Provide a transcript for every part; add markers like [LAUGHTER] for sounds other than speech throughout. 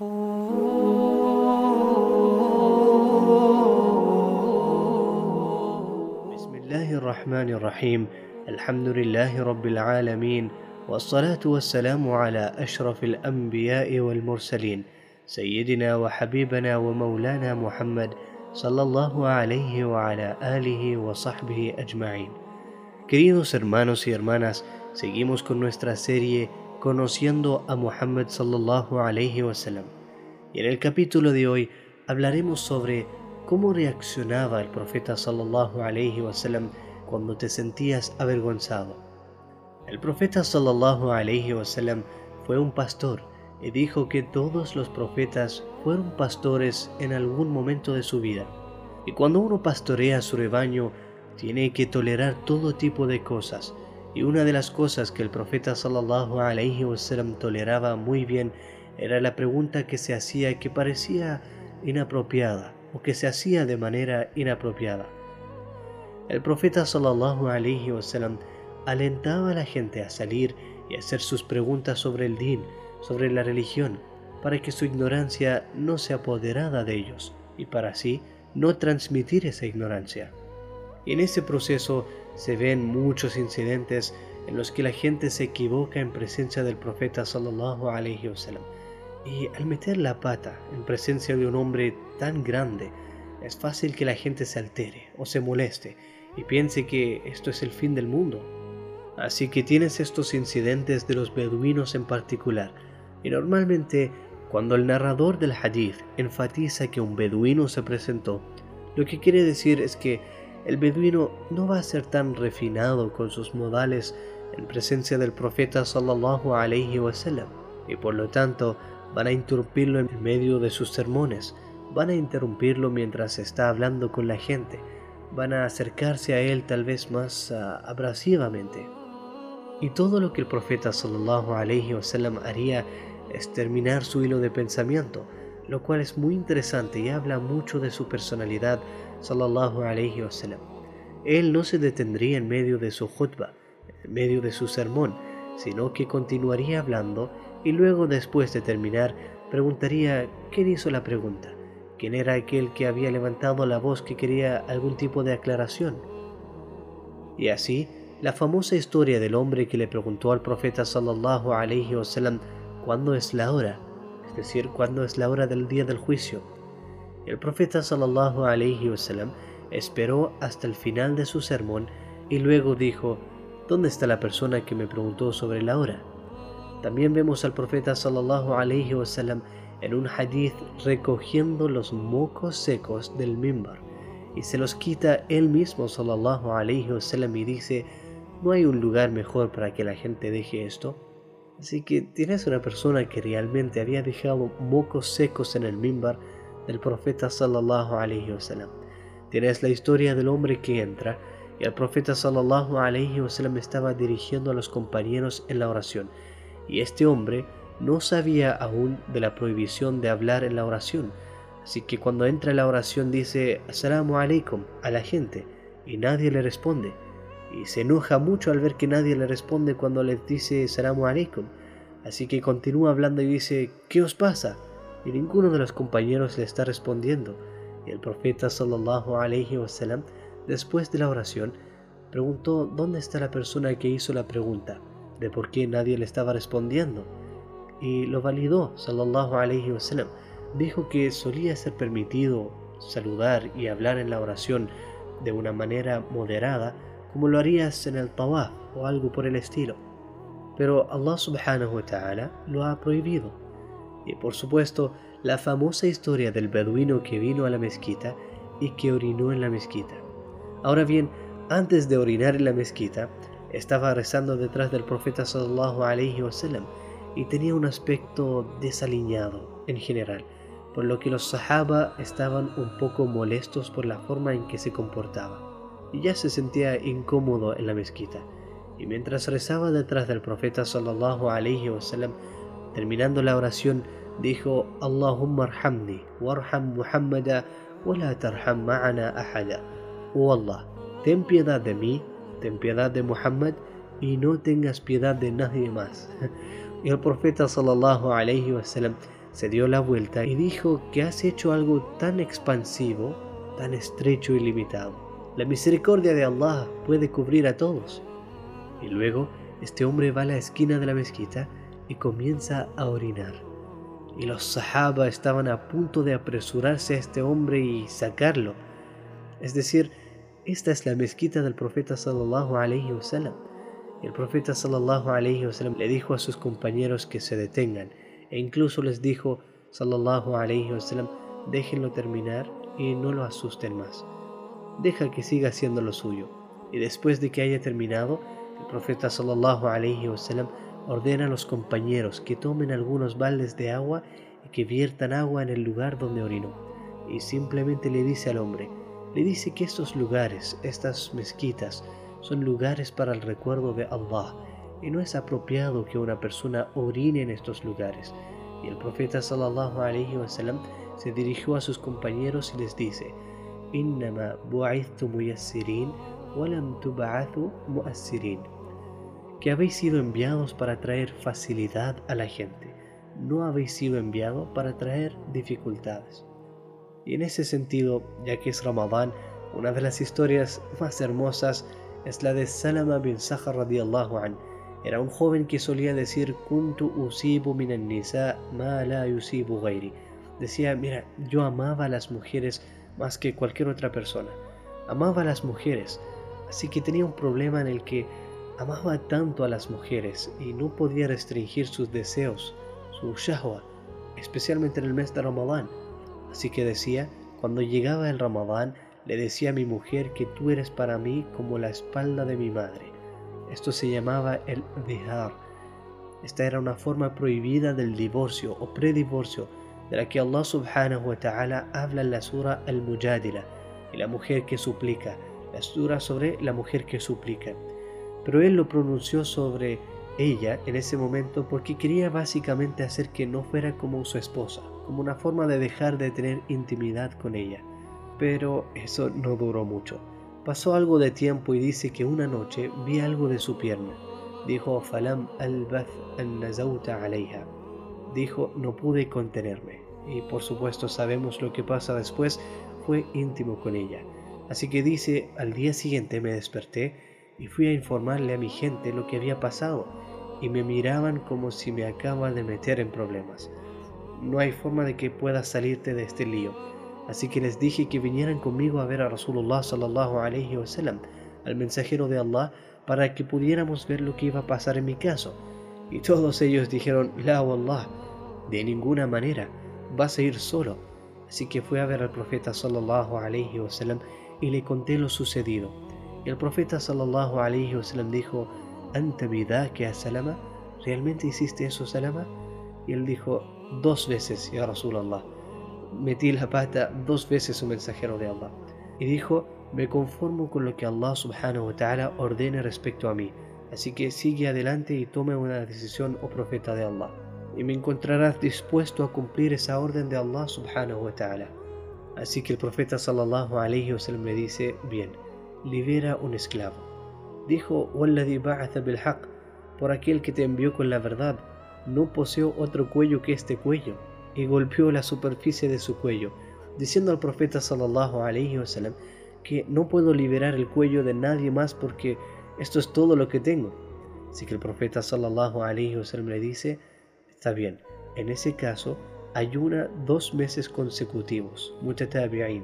بسم الله الرحمن الرحيم. الحمد لله رب العالمين والصلاة والسلام على أشرف الأنبياء والمرسلين سيدنا وحبيبنا ومولانا محمد صلى الله عليه وعلى آله وصحبه أجمعين. Queridos hermanos y hermanas, seguimos con nuestra serie Conociendo a Muhammad sallallahu alayhi wasallam. Y en el capítulo de hoy hablaremos sobre cómo reaccionaba el profeta sallallahu alayhi wasallam cuando te sentías avergonzado. El profeta sallallahu alayhi wasallam fue un pastor y dijo que todos los profetas fueron pastores en algún momento de su vida. Y cuando uno pastorea su rebaño, tiene que tolerar todo tipo de cosas. Y una de las cosas que el profeta sallallahu alayhi wasallam toleraba muy bien era la pregunta que se hacía que parecía inapropiada o que se hacía de manera inapropiada. El profeta sallallahu alayhi wasallam alentaba a la gente a salir y hacer sus preguntas sobre el din, sobre la religión, para que su ignorancia no se apoderara de ellos y para así no transmitir esa ignorancia. Y en ese proceso se ven muchos incidentes en los que la gente se equivoca en presencia del profeta sallallahu alayhi wasallam. Y al meter la pata en presencia de un hombre tan grande, es fácil que la gente se altere o se moleste y piense que esto es el fin del mundo. Así que tienes estos incidentes de los beduinos en particular. Y normalmente cuando el narrador del hadith enfatiza que un beduino se presentó, lo que quiere decir es que el beduino no va a ser tan refinado con sus modales en presencia del profeta sallallahu alayhi wasallam y por lo tanto van a interrumpirlo en medio de sus sermones, van a interrumpirlo mientras está hablando con la gente, van a acercarse a él tal vez más uh, abrasivamente. Y todo lo que el profeta sallallahu alayhi wasallam haría es terminar su hilo de pensamiento, lo cual es muy interesante y habla mucho de su personalidad sallallahu wasallam. Él no se detendría en medio de su khutbah, en medio de su sermón, sino que continuaría hablando y luego después de terminar preguntaría quién hizo la pregunta, quién era aquel que había levantado la voz que quería algún tipo de aclaración. Y así, la famosa historia del hombre que le preguntó al profeta sallallahu alayhi wasallam cuándo es la hora, es decir, cuándo es la hora del día del juicio. El profeta sallallahu alayhi wasallam esperó hasta el final de su sermón y luego dijo, ¿dónde está la persona que me preguntó sobre la hora? También vemos al profeta sallallahu alayhi wasallam en un hadith recogiendo los mocos secos del mimbar y se los quita él mismo sallallahu alayhi wasallam y dice, ¿no hay un lugar mejor para que la gente deje esto? Así que tienes una persona que realmente había dejado mocos secos en el mimbar del profeta sallallahu alayhi wasallam. Tienes la historia del hombre que entra y el profeta sallallahu alayhi wasallam estaba dirigiendo a los compañeros en la oración y este hombre no sabía aún de la prohibición de hablar en la oración. Así que cuando entra en la oración dice Assalamu alaikum a la gente y nadie le responde. Y se enoja mucho al ver que nadie le responde cuando le dice Assalamu alaikum. Así que continúa hablando y dice ¿Qué os pasa? Y ninguno de los compañeros le está respondiendo. Y el profeta sallallahu alayhi wasallam después de la oración preguntó dónde está la persona que hizo la pregunta de por qué nadie le estaba respondiendo. Y lo validó, sallallahu alayhi wasallam. Dijo que solía ser permitido saludar y hablar en la oración de una manera moderada, como lo harías en el tawaf o algo por el estilo. Pero Allah subhanahu wa ta'ala lo ha prohibido. Y por supuesto, la famosa historia del beduino que vino a la mezquita y que orinó en la mezquita. Ahora bien, antes de orinar en la mezquita, estaba rezando detrás del profeta sallallahu alaihi wasallam y tenía un aspecto desaliñado en general, por lo que los sahaba estaban un poco molestos por la forma en que se comportaba y ya se sentía incómodo en la mezquita. Y mientras rezaba detrás del profeta sallallahu alaihi wasallam, terminando la oración, dijo: Allahumma arhamni warham Muhammada wa la tarham ma'ana ahada. Oh Allah, ten piedad de mí ten piedad de Muhammad y no tengas piedad de nadie más. [LAUGHS] Y el profeta sallallahu alayhi wasallam se dio la vuelta y dijo que has hecho algo tan expansivo, tan estrecho y limitado. La misericordia de Allah puede cubrir a todos. Y luego este hombre va a la esquina de la mezquita y comienza a orinar. Y los sahaba estaban a punto de apresurarse a este hombre y sacarlo. Es decir, esta es la mezquita del profeta sallallahu alaihi wasallam. El profeta sallallahu alaihi wasallam le dijo a sus compañeros que se detengan e incluso les dijo sallallahu alaihi wasallam déjenlo terminar y no lo asusten más. Deja que siga haciendo lo suyo. Y después de que haya terminado, el profeta sallallahu alaihi wasallam ordena a los compañeros que tomen algunos baldes de agua y que viertan agua en el lugar donde orinó. Y simplemente le dice al hombre, le dice que estos lugares, estas mezquitas, son lugares para el recuerdo de Allah y no es apropiado que una persona orine en estos lugares. Y el profeta sallallahu alaihi wasallam se dirigió a sus compañeros y les dice: "Innama bu'ithtu muyassirin que habéis sido enviados para traer facilidad a la gente, no habéis sido enviados para traer dificultades. Y en ese sentido, ya que es Ramadán, una de las historias más hermosas es la de Salama bin Sahar radiallahu an. Era un joven que solía decir kuntu usibu minan nisa ma la yusibu. Decía, mira, yo amaba a las mujeres más que cualquier otra persona. Amaba a las mujeres, Así que tenía un problema en el que amaba tanto a las mujeres y no podía restringir sus deseos, su shahwa, especialmente en el mes de Ramadán. Así que decía, cuando llegaba el Ramadán, le decía a mi mujer que tú eres para mí como la espalda de mi madre. Esto se llamaba el dihar. Esta era una forma prohibida del divorcio o predivorcio de la que Allah subhanahu wa ta'ala habla en la sura Al-Mujadila y la mujer que suplica la sobre la mujer que suplica. Pero él lo pronunció sobre ella en ese momento porque quería básicamente hacer que no fuera como su esposa, como una forma de dejar de tener intimidad con ella. Pero eso no duró mucho. Pasó algo de tiempo y dice que una noche vi algo de su pierna. Dijo Falam al-Bath al-Nazauta alayha. Dijo, no pude contenerme. Y por supuesto sabemos lo que pasa después, fue íntimo con ella. Así que dice, al día siguiente me desperté y fui a informarle a mi gente lo que había pasado y me miraban como si me acaba de meter en problemas. No hay forma de que puedas salirte de este lío. Así que les dije que vinieran conmigo a ver a Rasulullah sallallahu alaihi wasallam, al mensajero de Allah, para que pudiéramos ver lo que iba a pasar en mi caso. Y todos ellos dijeron, La wallah, de ninguna manera, vas a ir solo. Así que fui a ver al profeta sallallahu alaihi wasallam y le conté lo sucedido. Y el profeta sallallahu alaihi wasallam dijo, ¿Anta que a Salama? ¿Realmente hiciste eso, Salama? Y él dijo, dos veces, ya Rasulallah. Metí la pata dos veces un mensajero de Allah. Y dijo, me conformo con lo que Allah subhanahu wa ta'ala ordene respecto a mí. Así que sigue adelante y tome una decisión, oh profeta de Allah, y me encontrarás dispuesto a cumplir esa orden de Allah subhanahu wa ta'ala. Así que el profeta sallallahu alayhi wasallam le dice, bien, libera un esclavo. Dijo, bilhaq, por aquel que te envió con la verdad, no poseo otro cuello que este cuello, y golpeó la superficie de su cuello, diciendo al profeta sallallahu alayhi wasallam que no puedo liberar el cuello de nadie más porque esto es todo lo que tengo. Así que el profeta sallallahu le dice, está bien, en ese caso ayuna dos meses consecutivos, mutatabi'in.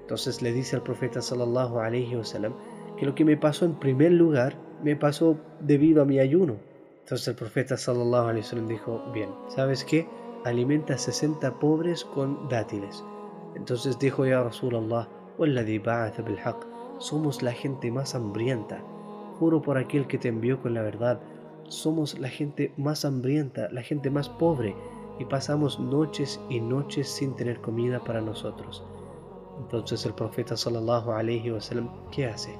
Entonces le dice al profeta sallallahu que lo que me pasó en primer lugar me pasó debido a mi ayuno. Entonces el profeta sallallahu alaihi dijo, bien, ¿sabes qué? Alimenta a 60 pobres con dátiles. Entonces dijo ya Rasulallah, somos la gente más hambrienta Juro por aquel que te envió con la verdad. Somos la gente más hambrienta, la gente más pobre y pasamos noches y noches sin tener comida para nosotros. Entonces el profeta sallallahu alaihi wasallam, ¿qué hace?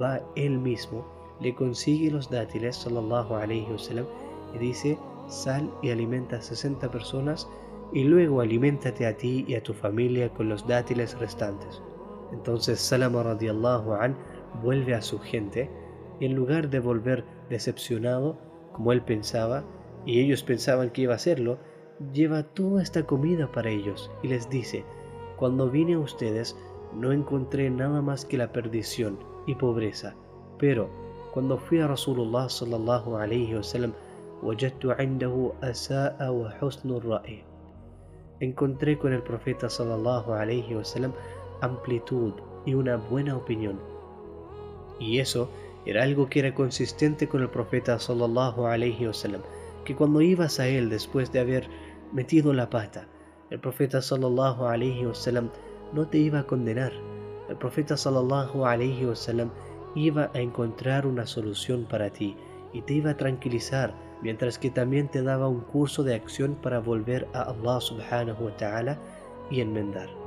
Va él mismo, le consigue los dátiles sallallahu alaihi wasallam y dice, sal y alimenta a 60 personas y luego aliméntate a ti y a tu familia con los dátiles restantes. Entonces Salama radiallahu an vuelve a su gente en lugar de volver decepcionado, como él pensaba, y ellos pensaban que iba a hacerlo, lleva toda esta comida para ellos y les dice, cuando vine a ustedes no encontré nada más que la perdición y pobreza, pero cuando fui a Rasulullah sallallahu alayhi wasallam, encontré con el profeta sallallahu alayhi wasallam amplitud y una buena opinión. Y eso era algo que era consistente con el profeta sallallahu alayhi wasallam, que cuando ibas a él después de haber metido la pata, el profeta sallallahu alayhi wasallam no te iba a condenar. El profeta sallallahu alayhi wasallam iba a encontrar una solución para ti y te iba a tranquilizar mientras que también te daba un curso de acción para volver a Allah subhanahu wa ta'ala y enmendar.